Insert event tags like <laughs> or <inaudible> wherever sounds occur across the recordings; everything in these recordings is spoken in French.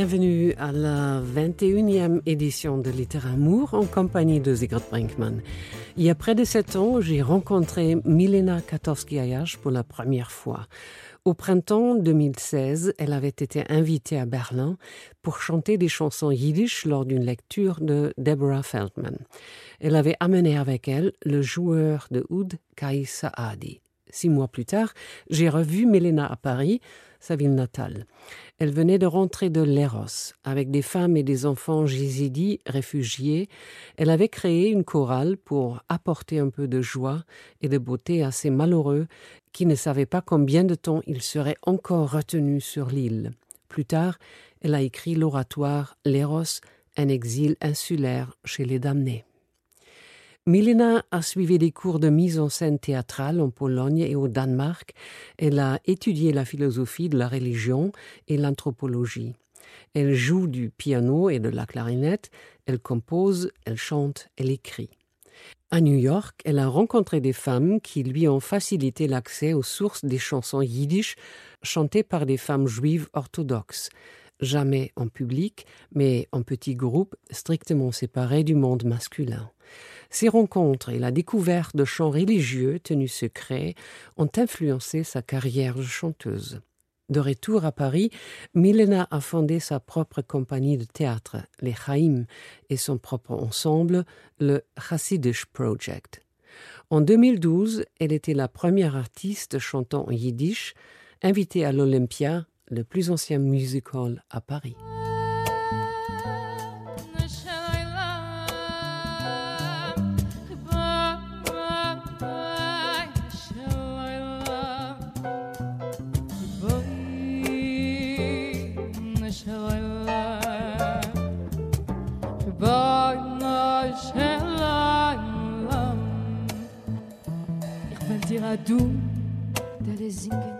Bienvenue à la 21e édition de Littéramour en compagnie de Sigrid Brinkmann. Il y a près de sept ans, j'ai rencontré Milena Katowski-Ayash pour la première fois. Au printemps 2016, elle avait été invitée à Berlin pour chanter des chansons yiddish lors d'une lecture de Deborah Feldman. Elle avait amené avec elle le joueur de oud Kai Saadi. Six mois plus tard, j'ai revu Milena à Paris, sa ville natale. Elle venait de rentrer de Leros. Avec des femmes et des enfants jézidis réfugiés, elle avait créé une chorale pour apporter un peu de joie et de beauté à ces malheureux qui ne savaient pas combien de temps ils seraient encore retenus sur l'île. Plus tard, elle a écrit l'oratoire Leros, un exil insulaire chez les damnés. Milena a suivi des cours de mise en scène théâtrale en Pologne et au Danemark. Elle a étudié la philosophie de la religion et l'anthropologie. Elle joue du piano et de la clarinette, elle compose, elle chante, elle écrit. À New York, elle a rencontré des femmes qui lui ont facilité l'accès aux sources des chansons yiddish chantées par des femmes juives orthodoxes, jamais en public, mais en petits groupes strictement séparés du monde masculin. Ces rencontres et la découverte de chants religieux tenus secrets ont influencé sa carrière de chanteuse. De retour à Paris, Milena a fondé sa propre compagnie de théâtre, les Chaim, et son propre ensemble, le Hasidish Project. En 2012, elle était la première artiste chantant en yiddish, invitée à l'Olympia, le plus ancien musical à Paris. du de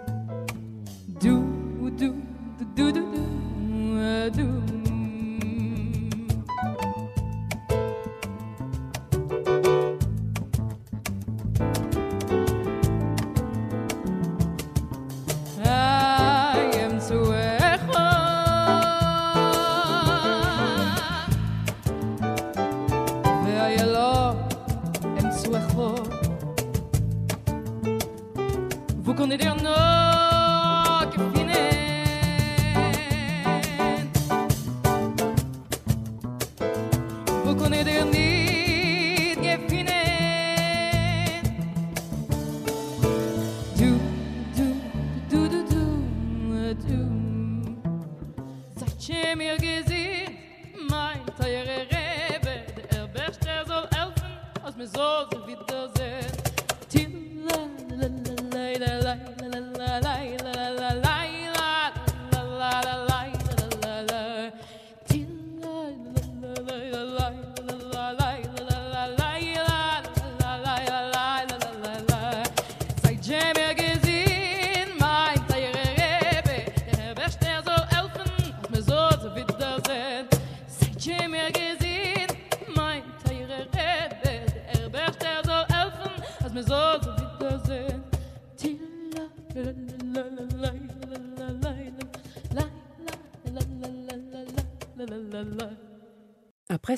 Après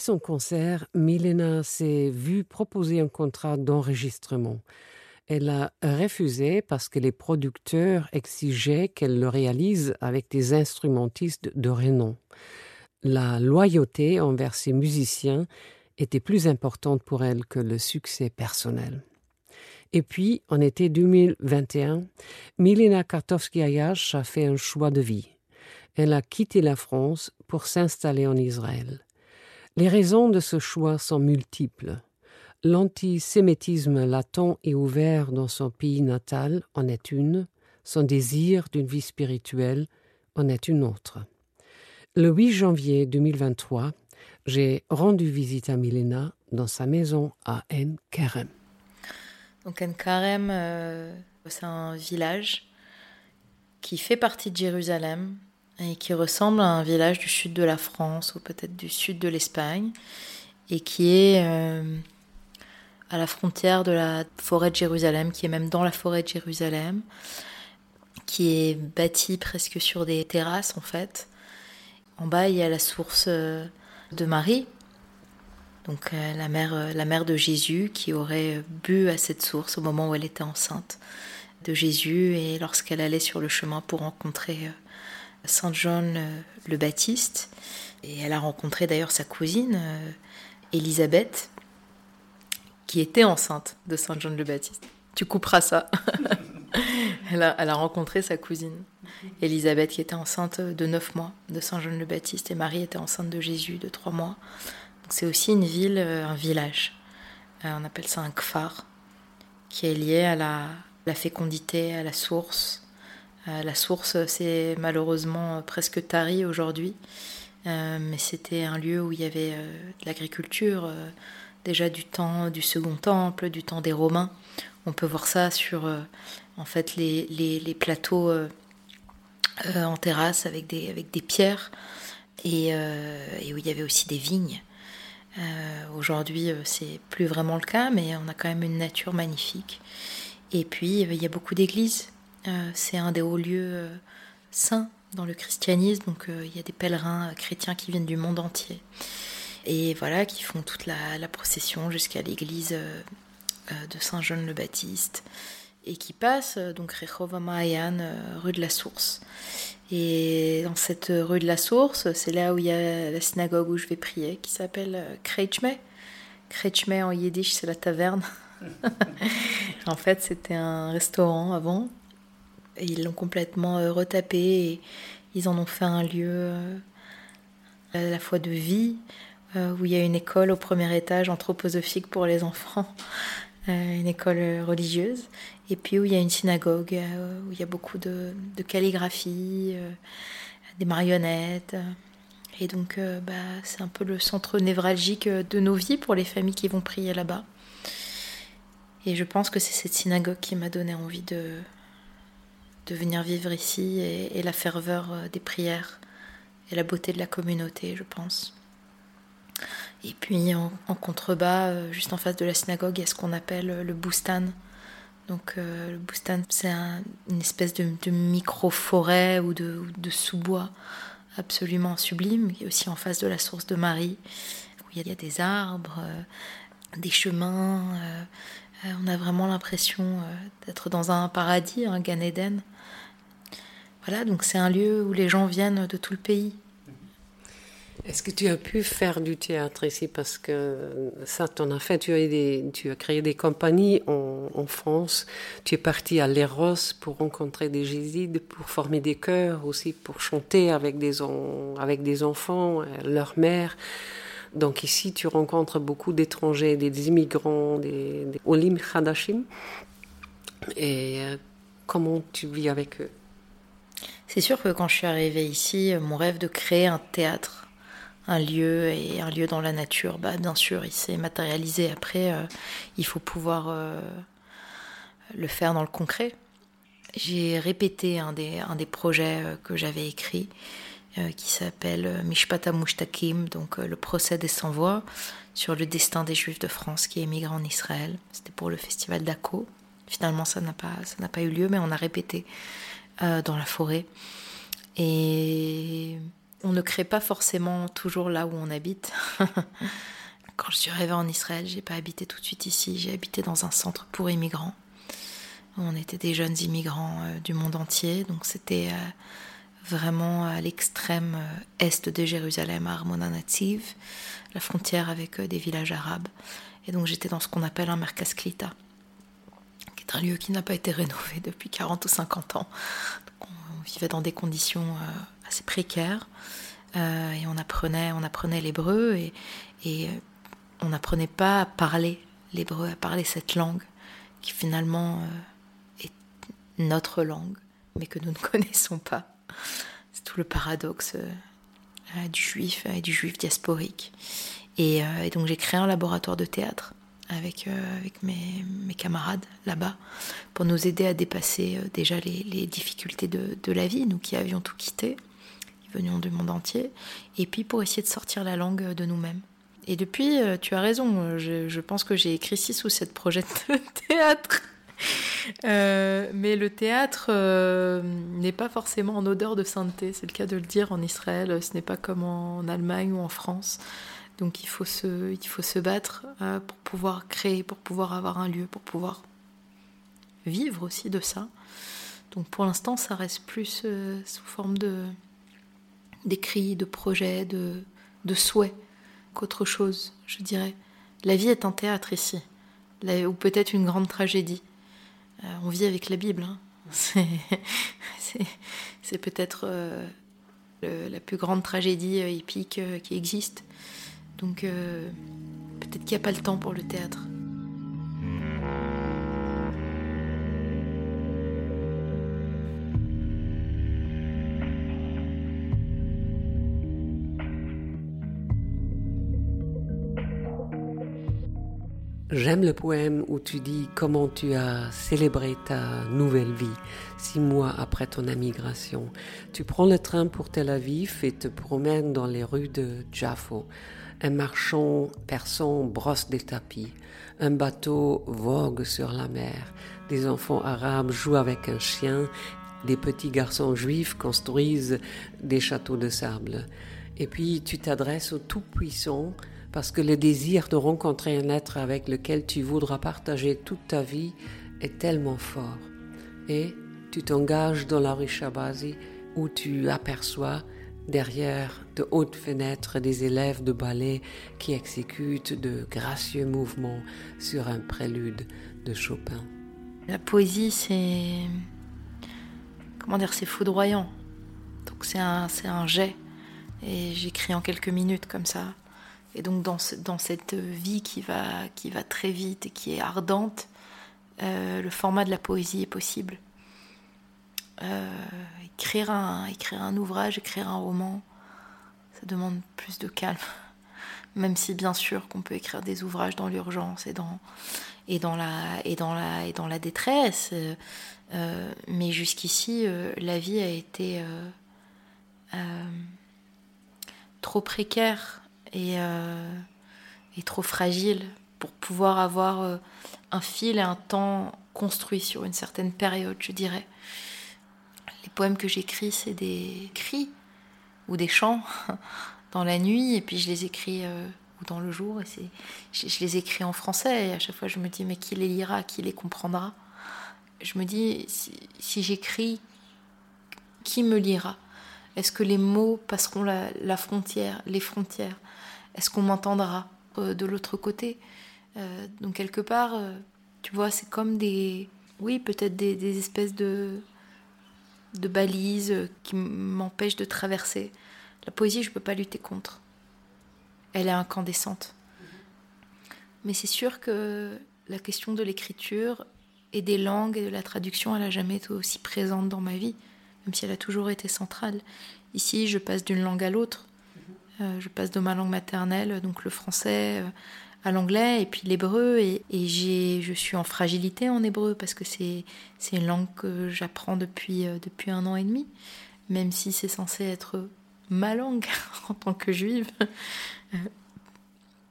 son concert, Milena s'est vue proposer un contrat d'enregistrement. Elle a refusé parce que les producteurs exigeaient qu'elle le réalise avec des instrumentistes de renom. La loyauté envers ses musiciens était plus importante pour elle que le succès personnel. Et puis, en été 2021, Milena Kartovski-Ayash a fait un choix de vie. Elle a quitté la France pour s'installer en Israël. Les raisons de ce choix sont multiples. L'antisémitisme latent et ouvert dans son pays natal en est une, son désir d'une vie spirituelle en est une autre. Le 8 janvier 2023, j'ai rendu visite à Milena dans sa maison à En Kerem. Donc En Kerem, euh, c'est un village qui fait partie de Jérusalem, et qui ressemble à un village du sud de la France ou peut-être du sud de l'Espagne et qui est euh, à la frontière de la forêt de Jérusalem, qui est même dans la forêt de Jérusalem, qui est bâti presque sur des terrasses en fait. En bas, il y a la source de Marie, donc la mère, la mère de Jésus qui aurait bu à cette source au moment où elle était enceinte de Jésus et lorsqu'elle allait sur le chemin pour rencontrer Saint Jean le Baptiste. Et elle a rencontré d'ailleurs sa cousine, Élisabeth, qui était enceinte de Saint Jean le Baptiste. Tu couperas ça. <laughs> elle, a, rencontré sa cousine, Élisabeth, qui était enceinte de 9 mois de Saint Jean le Baptiste, et Marie était enceinte de Jésus de 3 mois. C'est aussi une ville, euh, un village. Euh, on appelle ça un kfar, qui est lié à la fécondité, à la source. Euh, la source, c'est malheureusement presque tari aujourd'hui, mais c'était un lieu où il y avait de l'agriculture, déjà du temps du Second Temple, du temps des Romains. On peut voir ça sur en fait les, les, plateaux euh, euh, en terrasse avec des, avec des pierres et, euh, et, où il y avait aussi des vignes. Aujourd'hui, c'est plus vraiment le cas, mais on a quand même une nature magnifique. Et puis, il y a beaucoup d'églises. C'est un des hauts lieux saints dans le christianisme, donc il y a des pèlerins chrétiens qui viennent du monde entier. Et voilà, qui font toute la, procession jusqu'à l'église de Saint-Jean le Baptiste et qui passe euh, donc Rehova Mayan, euh, rue de la Source. Et dans cette rue de la Source, c'est là où il y a la synagogue où je vais prier, qui s'appelle euh, Kretschme. Kretschme en yiddish, c'est la taverne. <laughs> en fait, c'était un restaurant avant. Ils l'ont complètement retapé et ils en ont fait un lieu à la fois de vie, où il y a une école au premier étage anthroposophique pour les enfants, <laughs> une école religieuse, et puis où il y a une synagogue, euh, où il y a beaucoup de, calligraphie, euh, des marionnettes. Et donc, euh, bah, c'est un peu le centre névralgique de nos vies pour les familles qui vont prier là-bas. Et je pense que c'est cette synagogue qui m'a donné envie de, de venir vivre ici et, la ferveur des prières et la beauté de la communauté, je pense. Et puis en, contrebas, juste en face de la synagogue, il y a ce qu'on appelle le Boustan, donc euh, le Boustan, c'est une espèce de, micro-forêt ou de, sous-bois absolument sublime, est aussi en face de la source de Marie, où il y a des arbres, euh, des chemins. Euh, on a vraiment l'impression d'être dans un paradis, un Gan Eden. Voilà, donc c'est un lieu où les gens viennent de tout le pays. Est-ce que tu as pu faire du théâtre ici? Parce que ça, tu en as fait. Tu as, créé des compagnies en, France. Tu es parti à Léros pour rencontrer des jésuites, pour former des chœurs aussi, pour chanter avec des, enfants, euh, leurs mères. Donc ici, tu rencontres beaucoup d'étrangers, des immigrants, des, des Olim Hadashim. Et euh, comment tu vis avec eux? C'est sûr que quand je suis arrivée ici, mon rêve de créer un théâtre un lieu et un lieu dans la nature, bah, bien sûr, il s'est matérialisé. Après, euh, il faut pouvoir euh, le faire dans le concret. J'ai répété un des, un des projets euh, que j'avais écrit, qui s'appelle Mishpata Mushtakim, donc le procès des sans-voix, sur le destin des Juifs de France qui émigrent en Israël. C'était pour le festival d'Ako. Finalement, ça n'a pas, ça n'a pas eu lieu, mais on a répété dans la forêt. Et on ne crée pas forcément toujours là où on habite. <laughs> Quand je suis arrivée en Israël, j'ai pas habité tout de suite ici, j'ai habité dans un centre pour immigrants. On était des jeunes immigrants euh, du monde entier, donc c'était euh, vraiment à l'extrême euh, est de Jérusalem, à Armona Nativ, la frontière avec des villages arabes. Et donc j'étais dans ce qu'on appelle un Merkaz qui un lieu qui n'a pas été rénové depuis 40 ou 50 ans. on vivait dans des conditions assez précaire. Euh, et on apprenait, on apprenait l'hébreu et, et on n'apprenait pas à parler l'hébreu, à parler cette langue qui finalement euh, est notre langue, mais que nous ne <laughs> connaissons pas. C'est tout le paradoxe euh, du juif et du juif diasporique. Et, donc j'ai créé un laboratoire de théâtre avec, avec mes, camarades là-bas pour nous aider à dépasser déjà les, difficultés de, la vie, nous qui avions tout quitté venions du monde entier, et puis pour essayer de sortir la langue de nous-mêmes. Et depuis, euh, tu as raison, je, pense que j'ai écrit six ou sept projets de <laughs> théâtre. Euh, mais le théâtre euh, n'est pas forcément en odeur de sainteté, c'est le cas de le dire en Israël, ce n'est pas comme en Allemagne ou en France. Donc il faut se, battre euh, pour pouvoir créer, pour pouvoir avoir un lieu, pour pouvoir vivre aussi de ça. Donc pour l'instant, ça reste plus sous forme de d'écrits, de projets, de, souhaits qu'autre chose, je dirais. La vie est un théâtre ici, ou peut-être une grande tragédie. Euh, on vit avec la Bible. Hein. <laughs> C'est peut-être euh, la plus grande tragédie euh, épique qui existe. Donc peut-être qu'il n'y a pas le temps pour le théâtre. J'aime le poème où tu dis comment tu as célébré ta nouvelle vie six mois après ton émigration. Tu prends le train pour Tel Aviv et te promènes dans les rues de Jaffo. Un marchand persan brosse des tapis. Un bateau vogue sur la mer. Des enfants arabes jouent avec un chien. Des petits garçons juifs construisent des châteaux de sable. Et puis tu t'adresses au Tout-Puissant parce que le désir de rencontrer un être avec lequel tu voudras partager toute ta vie est tellement fort. Et tu t'engages dans la rue Shabazi où tu aperçois derrière de hautes fenêtres des élèves de ballet qui exécutent de gracieux mouvements sur un prélude de Chopin. La poésie, c'est. Comment dire, c'est foudroyant. Donc c'est un, un jet. Et j'écris en quelques minutes comme ça. Et donc dans, dans cette vie qui va, qui va très vite et qui est ardente, euh, le format de la poésie est possible. Euh, écrire, un, ouvrage, écrire un roman, ça demande plus de calme. <laughs> Même si bien sûr qu'on peut écrire des ouvrages dans l'urgence et dans, et, la, et, et détresse. Euh, mais jusqu'ici, la vie a été trop précaire euh, et, trop fragile pour pouvoir avoir euh, un fil et un temps construit sur une certaine période, je dirais. Les poèmes que j'écris, c'est des cris ou des chants <laughs> dans la nuit, et puis je les écris euh, dans le jour, et c'est, je, les écris en français, et à chaque fois je me dis, mais qui les lira, qui les comprendra? Je me dis, si j'écris, qui me lira? Est-ce que les mots passeront la frontière, les frontières? Est-ce qu'on m'entendra euh, de l'autre côté? Euh, Donc quelque part, euh, tu vois, c'est comme des, oui, peut-être des, espèces de, de balises qui m'empêchent de traverser. La poésie, je ne peux pas lutter contre. Elle est incandescente. Mais c'est sûr que la question de l'écriture et des langues et de la traduction, elle n'a jamais été aussi présente dans ma vie, même si elle a toujours été centrale. Ici, je passe d'une langue à l'autre. Euh, je passe de ma langue maternelle, donc le français, euh, à l'anglais et puis l'hébreu. Et, je suis en fragilité en hébreu parce que c'est, une langue que j'apprends depuis, euh, depuis un an et demi, même si c'est censé être ma langue <laughs> en tant que juive.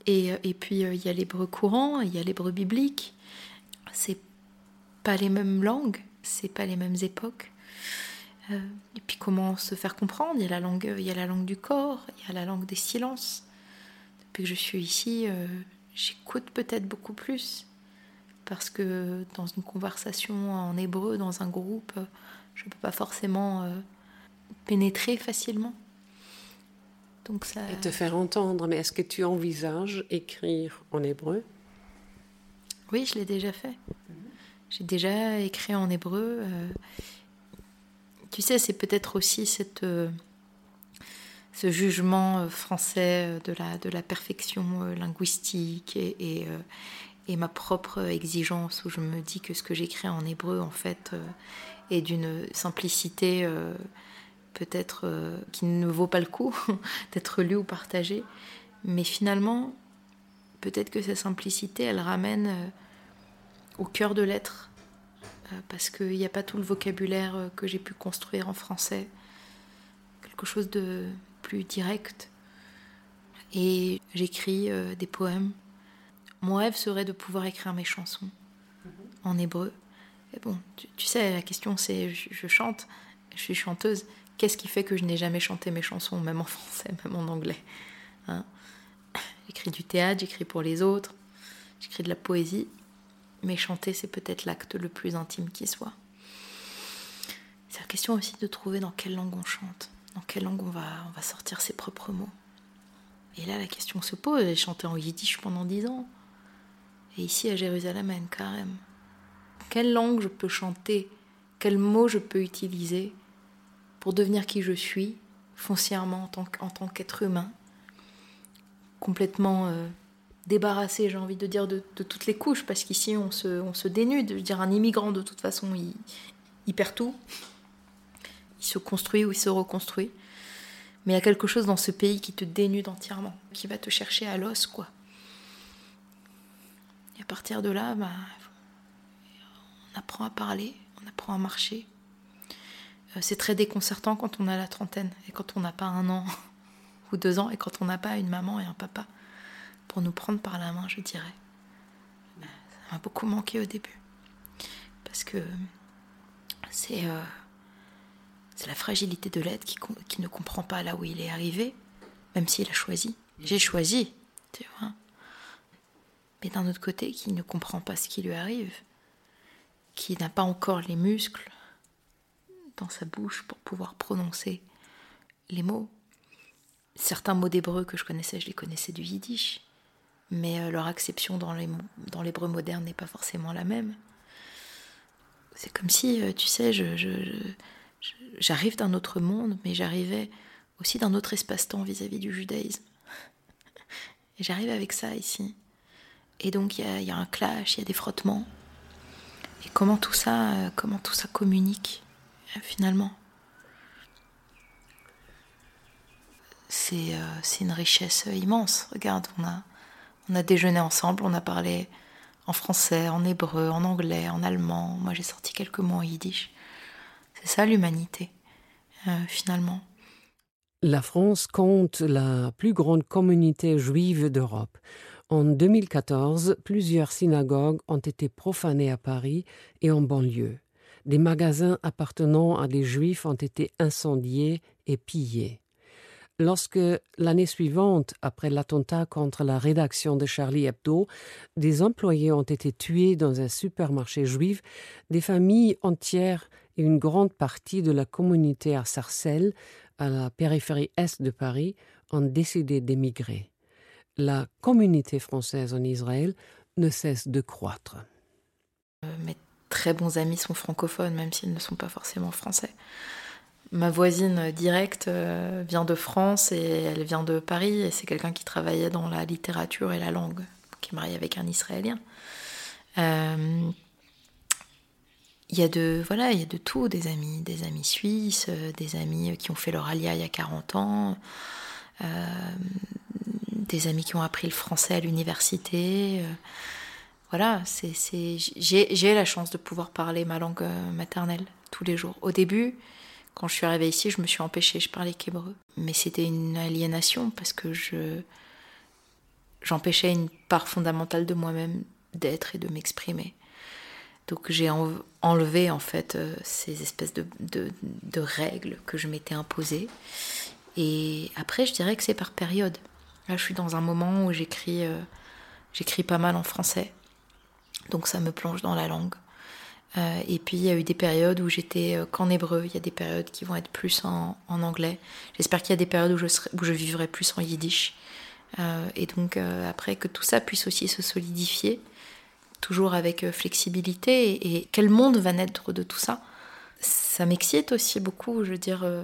Et, et puis il y a l'hébreu courant, il y a l'hébreu biblique. C'est pas les mêmes langues, c'est pas les mêmes époques. Euh, et puis comment se faire comprendre? Il y a la langue, il y a la langue du corps, il y a la langue des silences. Depuis que je suis ici, euh, j'écoute peut-être beaucoup plus parce que dans une conversation en hébreu, dans un groupe, je ne peux pas forcément euh, pénétrer facilement. Donc ça... Et te faire entendre, mais est-ce que tu envisages écrire en hébreu? Oui, je l'ai déjà fait. J'ai déjà écrit en hébreu. Tu sais, c'est peut-être aussi cette, euh, ce jugement euh, français euh, de la, de la perfection linguistique et, et, ma propre exigence où je me dis que ce que j'écris en hébreu, en fait, est d'une simplicité peut-être qui ne vaut pas le coup <laughs> d'être lu ou partagé. Mais finalement, peut-être que cette simplicité, elle ramène au cœur de l'être euh, parce qu'il n'y a pas tout le vocabulaire euh, que j'ai pu construire en français. Quelque chose de plus direct. Et j'écris euh, des poèmes. Mon rêve serait de pouvoir écrire mes chansons en hébreu Et bon, tu, sais, la question c'est, je, chante, je suis chanteuse. Qu'est-ce qui fait que je n'ai jamais chanté mes chansons, même en <laughs> français, même en anglais hein? J'écris du théâtre, j'écris pour les autres, j'écris de la poésie, mais chanter, c'est peut-être l'acte le plus intime qui soit. C'est la question aussi de trouver dans quelle langue on chante, dans quelle langue on va, sortir ses propres mots? Et là, la question se pose. J'ai chanté en yiddish pendant dix ans. Et ici, à Jérusalem, à Enkarem, quelle langue je peux chanter? Quels mots je peux utiliser pour devenir qui je suis, foncièrement en tant qu'être humain? Complètement euh, débarrassé, j'ai envie de dire, de, toutes les couches, parce qu'ici, on se, dénude. Je veux dire, un immigrant, de toute façon, il perd tout. Il se construit ou il se reconstruit. Mais il y a quelque chose dans ce pays qui te dénude entièrement, qui va te chercher à l'os, quoi. Et à partir de là, bah, on apprend à parler, on apprend à marcher. Euh, c'est très déconcertant quand on a la trentaine et quand on n'a pas un an <laughs> ou deux ans et quand on n'a pas une maman et un papa pour nous prendre par la main, je dirais. Ça m'a beaucoup manqué au début. Parce que c'est. Euh, c'est la fragilité de l'être qui, ne comprend pas là où il est arrivé, même s'il a choisi. J'ai choisi, tu vois. Mais d'un autre côté, qui ne comprend pas ce qui lui arrive, qui n'a pas encore les muscles dans sa bouche pour pouvoir prononcer les mots. Certains mots d'hébreu que je connaissais, je les connaissais du yiddish, mais euh, leur acception dans l'hébreu moderne n'est pas forcément la même. C'est comme si, euh, tu sais, je, j'arrive d'un autre monde, mais j'arrivais aussi d'un autre espace-temps vis-à-vis du judaïsme. <laughs> Et j'arrive avec ça ici. Et donc il y, a un clash, il y a des frottements. Et comment tout ça, euh, comment tout ça communique euh, finalement? Euh, C'est une richesse immense. Regarde, on a, on a déjeuné ensemble, on a parlé en français, en hébreu, en anglais, en allemand. Moi j'ai sorti quelques mots en yiddish. C'est ça l'humanité, euh, finalement. La France compte la plus grande communauté juive d'Europe. En 2014, plusieurs synagogues ont été profanées à Paris et en banlieue. Des magasins appartenant à des juifs ont été incendiés et pillés. Lorsque, l'année suivante, après l'attentat contre la rédaction de Charlie Hebdo, des employés ont été tués dans un supermarché juif, des familles entières et une grande partie de la communauté à Sarcelles, à la périphérie est de Paris, ont décidé d'émigrer. La communauté française en Israël ne cesse de croître. Euh, mes très bons amis sont francophones, même s'ils ne sont pas forcément français. Ma voisine directe euh, vient de France et elle vient de Paris, et c'est quelqu'un qui travaillait dans la littérature et la langue, qui est marié avec un Israélien. Euh, il y a de voilà, il y a de tout, des amis, des amis suisses, euh, des amis qui ont fait leur alia il y a 40 ans, euh, des amis qui ont appris le français à l'université. Euh, voilà, c'est, j'ai, la chance de pouvoir parler ma langue maternelle tous les jours. Au début, quand je suis arrivée ici, je me suis empêchée, je parlais qu'hébreu. Mais c'était une aliénation parce que je j'empêchais une part fondamentale de moi-même d'être et de m'exprimer. Donc j'ai enlevé en fait euh, ces espèces de, règles que je m'étais imposées. Et après, je dirais que c'est par période. Là, je suis dans un moment où j'écris, euh, j'écris pas mal en français, donc ça me plonge dans la langue. Euh, et puis il y a eu des périodes où j'étais qu'en hébreu. Il y a des périodes qui vont être plus en, anglais. J'espère qu'il y a des périodes où je, où je vivrai plus en yiddish. et donc après que tout ça puisse aussi se solidifier toujours avec euh, flexibilité. Et quel monde va naître de tout ça Ça m'excite aussi beaucoup. Je veux dire, euh,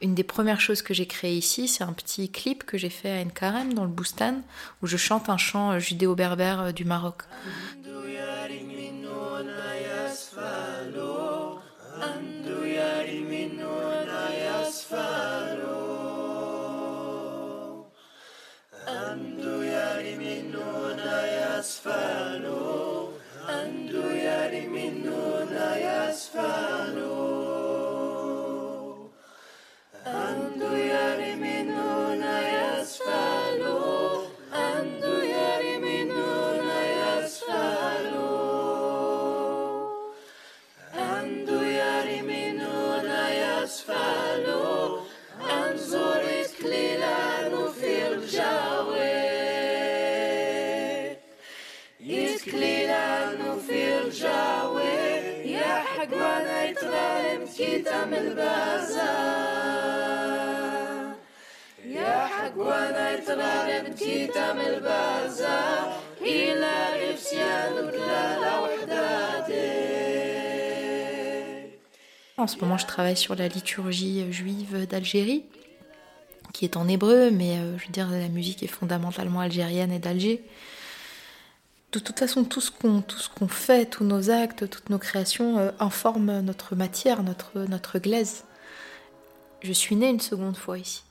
une des premières choses que j'ai créées ici, c'est un petit clip que j'ai fait à Nkarem dans le Boustan, où je chante un chant euh, judéo-berbère du Maroc. asfano, anduiari minuna asfano. En ce moment, je travaille sur la liturgie juive d'Algérie, qui est en hébreu, mais euh, je veux dire, la musique est fondamentalement algérienne et d'Alger. De toute façon, tout ce qu'on fait, tous nos actes, toutes nos créations euh, informent notre matière, notre glaise. Je suis née une seconde fois ici.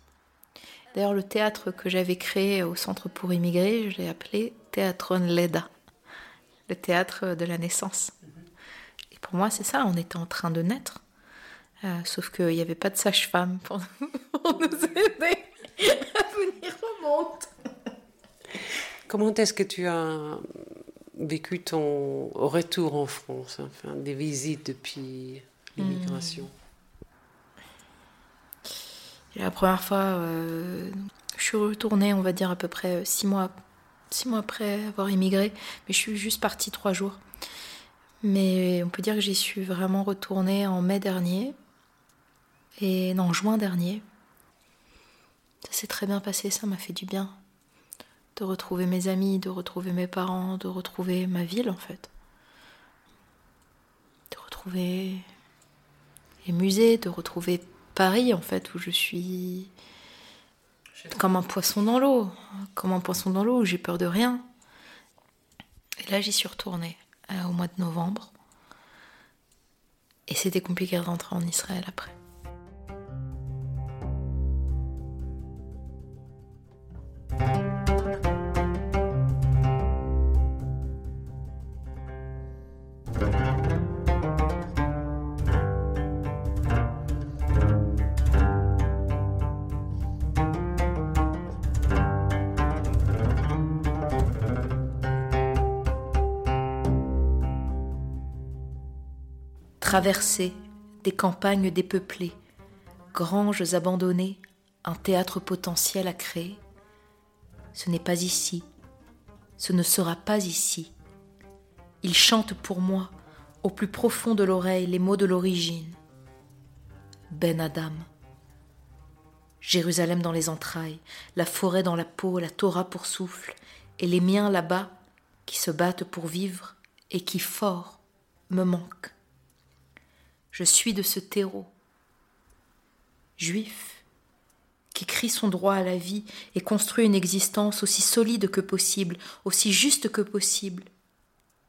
D'ailleurs, le théâtre que j'avais créé au Centre pour immigrés, je l'ai appelé Théatron Leda, le théâtre de la naissance. Et pour moi, c'est ça, on était en train de naître. Euh, sauf qu'il n'y avait pas de sage-femme <laughs> pour, nous aider à venir au monde. Comment est-ce que tu as vécu ton retour en France, enfin, des visites depuis l'immigration? Hmm. La première fois, euh, je suis retournée, on va dire à peu près six mois, six mois après avoir immigré, mais je suis juste partie trois jours. Mais on peut dire que j'y suis vraiment retournée en mai dernier, et en juin dernier. Ça s'est très bien passé, ça m'a fait du bien. De retrouver mes amis, de retrouver mes parents, de retrouver ma ville en fait. De retrouver les musées, de retrouver Paris en fait, où je suis comme un poisson dans l'eau. Comme un poisson dans l'eau, où j'ai peur de rien. Et là j'y suis retournée euh, au mois de novembre. Et c'était compliqué de rentrer en Israël après. Traverser des campagnes dépeuplées, granges abandonnées, un théâtre potentiel à créer. Ce n'est pas ici, ce ne sera pas ici. Il chante pour moi, au plus profond de l'oreille, les mots de l'origine. Ben Adam. Jérusalem dans les entrailles, la forêt dans la peau, la Torah pour souffle, et les miens là-bas qui se battent pour vivre et qui, fort, me manquent. Je suis de ce terreau. Juif, qui crie son droit à la vie et construit une existence aussi solide que possible, aussi juste que possible.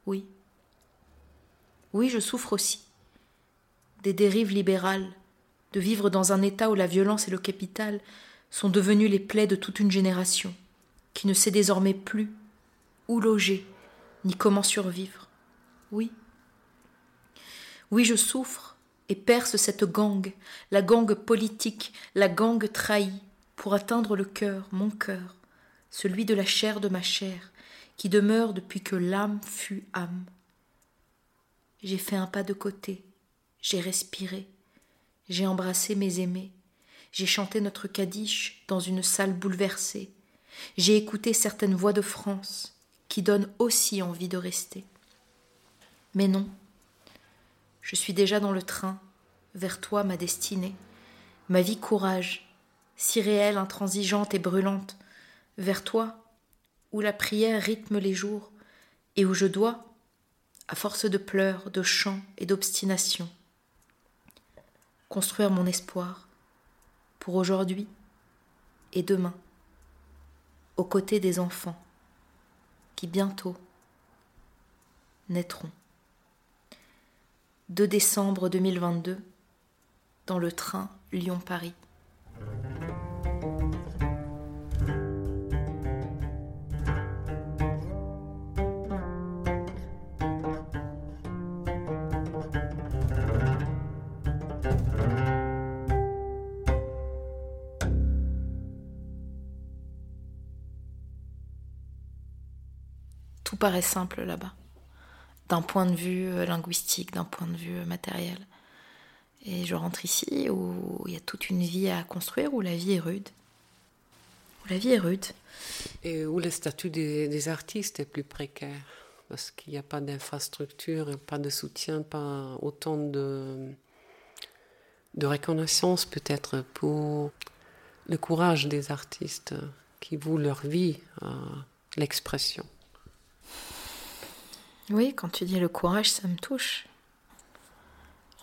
Oui. Oui, je souffre aussi. Des dérives libérales, de vivre dans un état où la violence et le capital sont devenus les plaies de toute une génération, qui ne sait désormais plus où loger, ni comment survivre. Oui. Oui, je souffre et perce cette gangue, la gangue politique, la gangue trahie, pour atteindre le cœur, mon cœur, celui de la chair de ma chair, qui demeure depuis que l'âme fut âme. J'ai fait un pas de côté, j'ai respiré, j'ai embrassé mes aimés, j'ai chanté notre Kaddish dans une salle bouleversée, j'ai écouté certaines voix de France qui donnent aussi envie de rester. Mais non, je suis déjà dans le train, vers toi ma destinée, ma vie courage, si réelle, intransigeante et brûlante, vers toi, où la prière rythme les jours, et où je dois, à force de pleurs, de chants et d'obstination, construire mon espoir pour aujourd'hui et demain, aux côtés des enfants qui bientôt naîtront. 2 décembre 2022, dans le train Lyon-Paris. Tout paraît simple là-bas d'un point de vue euh, linguistique, d'un point de vue euh, matériel. Et je rentre ici où il y a toute une vie à construire, où la vie est rude. Où la vie est rude. Et où le statut des, artistes est plus précaire. parce qu'il n'y a pas d'infrastructure, pas de soutien, pas autant de, de reconnaissance peut-être pour le courage des artistes qui vouent leur vie à l'expression. Oui, quand tu dis le courage, ça me touche.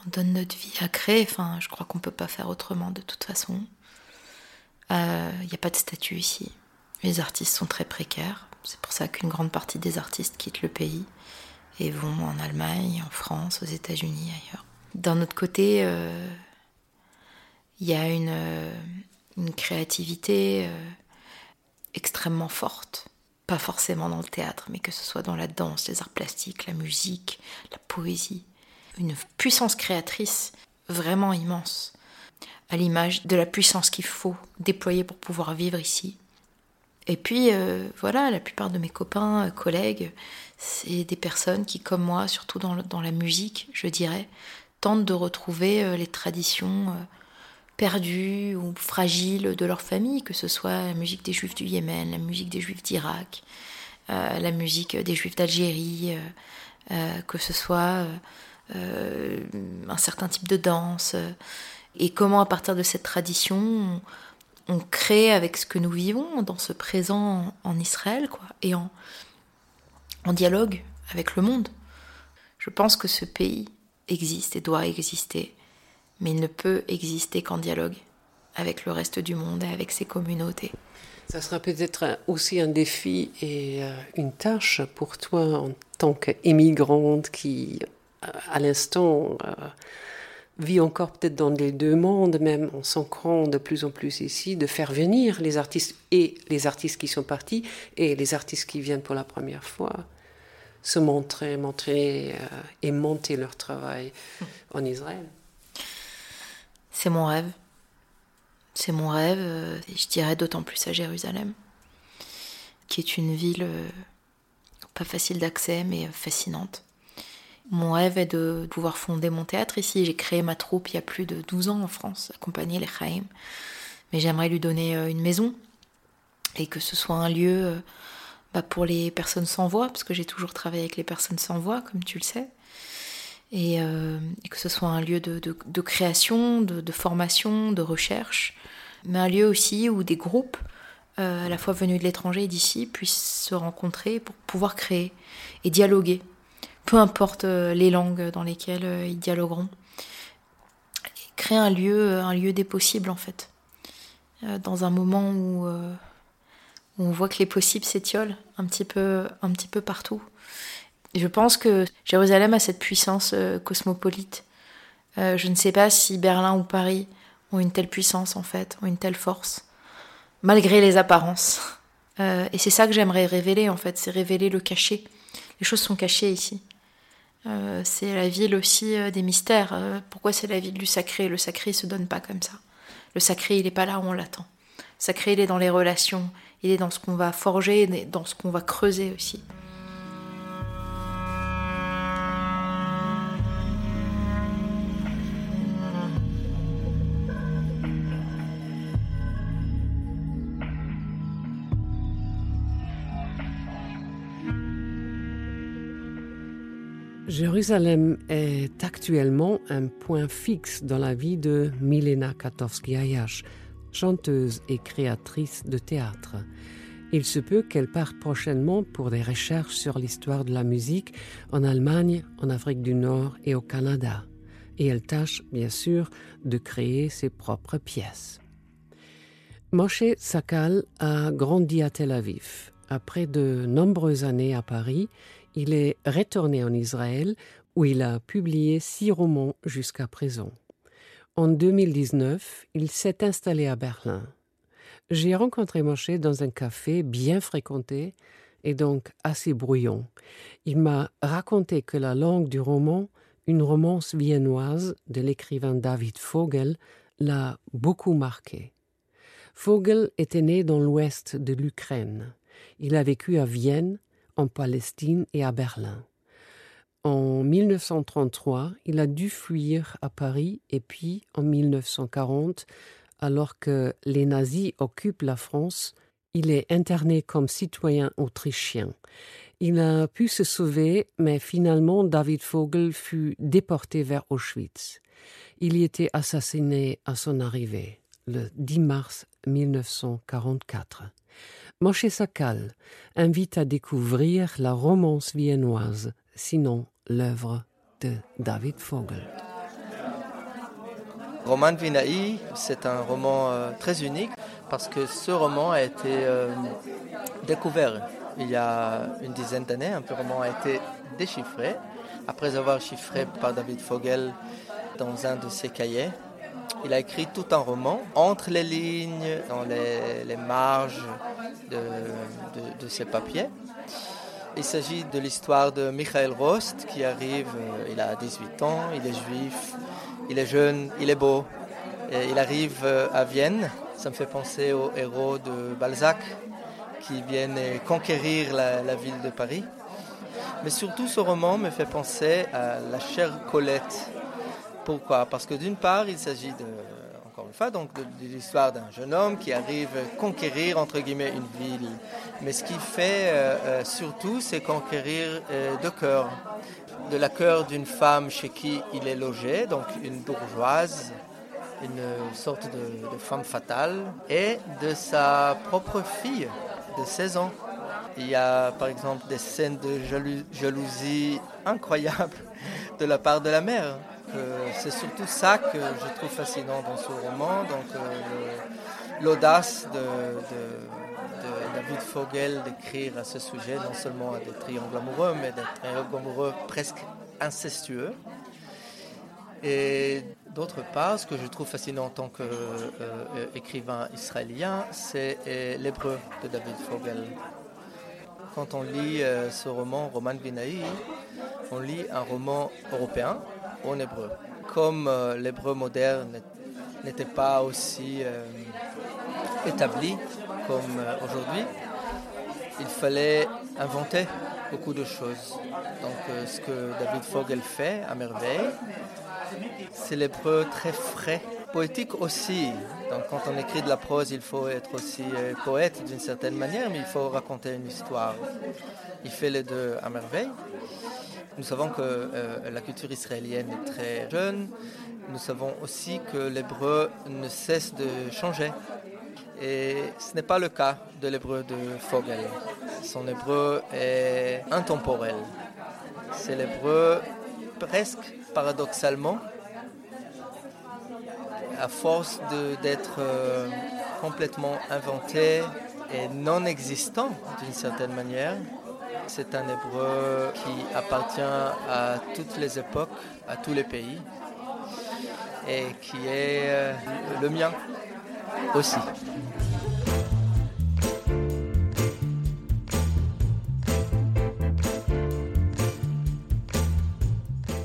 On donne notre vie à créer, enfin, je crois qu'on ne peut pas faire autrement de toute façon. Il euh, n'y a pas de statut ici. Les artistes sont très précaires. C'est pour ça qu'une grande partie des artistes quittent le pays et vont en Allemagne, en France, aux États-Unis, ailleurs. D'un autre côté, il euh, y a une, euh, une créativité extrêmement forte. Pas forcément dans le théâtre, mais que ce soit dans la danse, les arts plastiques, la musique, la poésie. Une puissance créatrice vraiment immense, à l'image de la puissance qu'il faut déployer pour pouvoir vivre ici. Et puis, euh, voilà, la plupart de mes copains, euh, collègues, c'est des personnes qui, comme moi, surtout dans, la musique, je dirais, tentent de retrouver euh, les traditions perdues ou fragiles de leur famille, que ce soit la musique des juifs du Yémen, la musique des juifs d'Irak, la musique des juifs d'Algérie, que ce soit un certain type de danse, et comment à partir de cette tradition on crée avec ce que nous vivons dans ce présent en Israël, quoi, et en, en dialogue avec le monde. Je pense que ce pays existe et doit exister, mais il ne peut exister qu'en dialogue avec le reste du monde et avec ses communautés. Ça sera peut-être aussi un défi et euh, une tâche pour toi en tant qu'émigrante qui, euh, à l'instant, euh, vit encore peut-être dans les deux mondes, même en s'ancrant de plus en plus ici, de faire venir les artistes et les artistes qui sont partis et les artistes qui viennent pour la première fois se montrer, montrer euh, et monter leur travail <laughs> en Israël. C'est mon rêve. C'est mon rêve, euh, et je dirais d'autant plus à Jérusalem, qui est une ville euh, pas facile d'accès mais fascinante mon rêve est de pouvoir fonder mon théâtre ici. J'ai créé ma troupe il y a plus de 12 ans en France, accompagner les Chaim. Mais j'aimerais lui donner euh, une maison et que ce soit un lieu euh, bah, pour les personnes sans voix, parce que j'ai toujours travaillé avec les personnes sans voix, comme tu le sais. Et, euh, que ce soit un lieu de, création, de, formation, de recherche, mais un lieu aussi où des groupes, à la fois venus de l'étranger et d'ici, puissent se rencontrer pour pouvoir créer et dialoguer peu importe euh, les langues dans lesquelles euh, ils dialogueront. créer un lieu, euh, un lieu des possibles en fait. Dans un moment où, on voit que les possibles s'étiolent un petit peu, un petit peu partout. Je pense que Jérusalem a cette puissance cosmopolite. je ne sais pas si Berlin ou Paris ont une telle puissance en fait, ont une telle force, malgré les apparences. et c'est ça que j'aimerais révéler en fait, c'est révéler le cachet. Les choses sont cachées ici. Euh, c'est la ville aussi euh, des mystères. Euh, pourquoi c'est la ville du sacré? Le sacré se donne pas comme ça. Le sacré, il n'est pas là où on l'attend. Le sacré, il est dans les relations, il est dans ce qu'on va forger, dans ce qu'on va creuser aussi. Jérusalem est actuellement un point fixe dans la vie de Milena Katowski-Ayash, chanteuse et créatrice de théâtre. Il se peut qu'elle parte prochainement pour des recherches sur l'histoire de la musique en Allemagne, en Afrique du Nord et au Canada. Et elle tâche, bien sûr, de créer ses propres pièces. Moshe Sakal a grandi à Tel Aviv. Après de nombreuses années à Paris, il est retourné en Israël où il a publié six romans jusqu'à présent. En 2019, il s'est installé à Berlin. J'ai rencontré Moshe dans un café bien fréquenté et donc assez brouillon. Il m'a raconté que la langue du roman, une romance viennoise de l'écrivain David Vogel, l'a beaucoup marqué. Vogel était né dans l'ouest de l'Ukraine. Il a vécu à Vienne en Palestine et à Berlin. En 1933, il a dû fuir à Paris et puis en 1940, alors que les nazis occupent la France, il est interné comme citoyen autrichien Il a pu se sauver, mais finalement David Vogel fut déporté vers Auschwitz. Il y était assassiné à son arrivée, le 10 mars 1944. Moshe Sakal invite à découvrir la romance viennoise, sinon l'œuvre de David Vogel. Roman Vinaï, c'est un roman euh, très unique parce que ce roman a été euh, découvert il y a une dizaine d'années. Un roman a été déchiffré après avoir chiffré par David Vogel dans un de ses cahiers. Il a écrit tout un roman entre les lignes, dans les, marges de, ses papiers. Il s'agit de l'histoire de Michael Rost qui arrive, euh, il a 18 ans, il est juif, il est jeune, il est beau. Il arrive euh, à Vienne. Ça me fait penser aux héros de Balzac qui viennent conquérir la, ville de Paris. Mais surtout, ce roman me fait penser à la chère Colette. Pourquoi? Parce que d'une part, il s'agit de, encore une fois, donc de, l'histoire d'un jeune homme qui arrive conquérir entre guillemets une ville. Mais ce qu'il fait euh, euh, surtout, c'est conquérir de cœur de la cœur d'une femme chez qui il est logé, donc une bourgeoise, une sorte de, femme fatale, et de sa propre fille de 16 ans. Il y a par exemple des scènes de jalousie incroyables de la part de la mère. C'est surtout ça que je trouve fascinant dans ce roman, donc euh, l'audace de David Vogel d'écrire à ce sujet non seulement des triangles amoureux, mais des triangles amoureux presque incestueux. Et d'autre part, ce que je trouve fascinant en tant qu'écrivain euh, israélien, c'est euh, l'hébreu de David Vogel. Quand on lit euh, ce roman, Roman Vinaï, on lit un roman européen en hébreu. Comme l'hébreu moderne n'était pas aussi établi comme euh, aujourd'hui, il fallait inventer beaucoup de choses. Donc euh, ce que David Vogel fait à merveille, c'est l'hébreu très frais, poétique aussi. Donc quand on écrit de la prose, il faut être aussi euh, poète d'une certaine manière, mais il faut raconter une histoire. Il fait les deux à merveille. Nous savons que la culture israélienne est très jeune. Nous savons aussi que l'hébreu ne cesse de changer. Et ce n'est pas le cas de l'hébreu de Fogel. Son hébreu est intemporel. C'est l'hébreu presque paradoxalement, à force d'être euh, complètement inventé et non existant d'une certaine manière, c'est un hébreu qui appartient à toutes les époques, à tous les pays, et qui est euh, le mien aussi.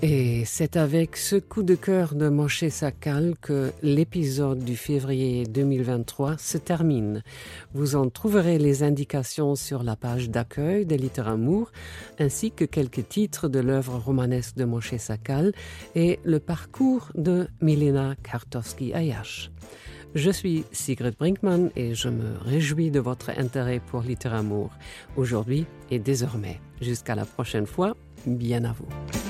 Et c'est avec ce coup de cœur de Moshe Sakal que l'épisode du février 2023 se termine. Vous en trouverez les indications sur la page d'accueil des Amour, ainsi que quelques titres de l'œuvre romanesque de Moshe Sakal et le parcours de Milena Kartowski-Ayash. Je suis Sigrid Brinkmann et je me réjouis de votre intérêt pour Littéramour aujourd'hui et désormais. Jusqu'à la prochaine fois, bien à vous.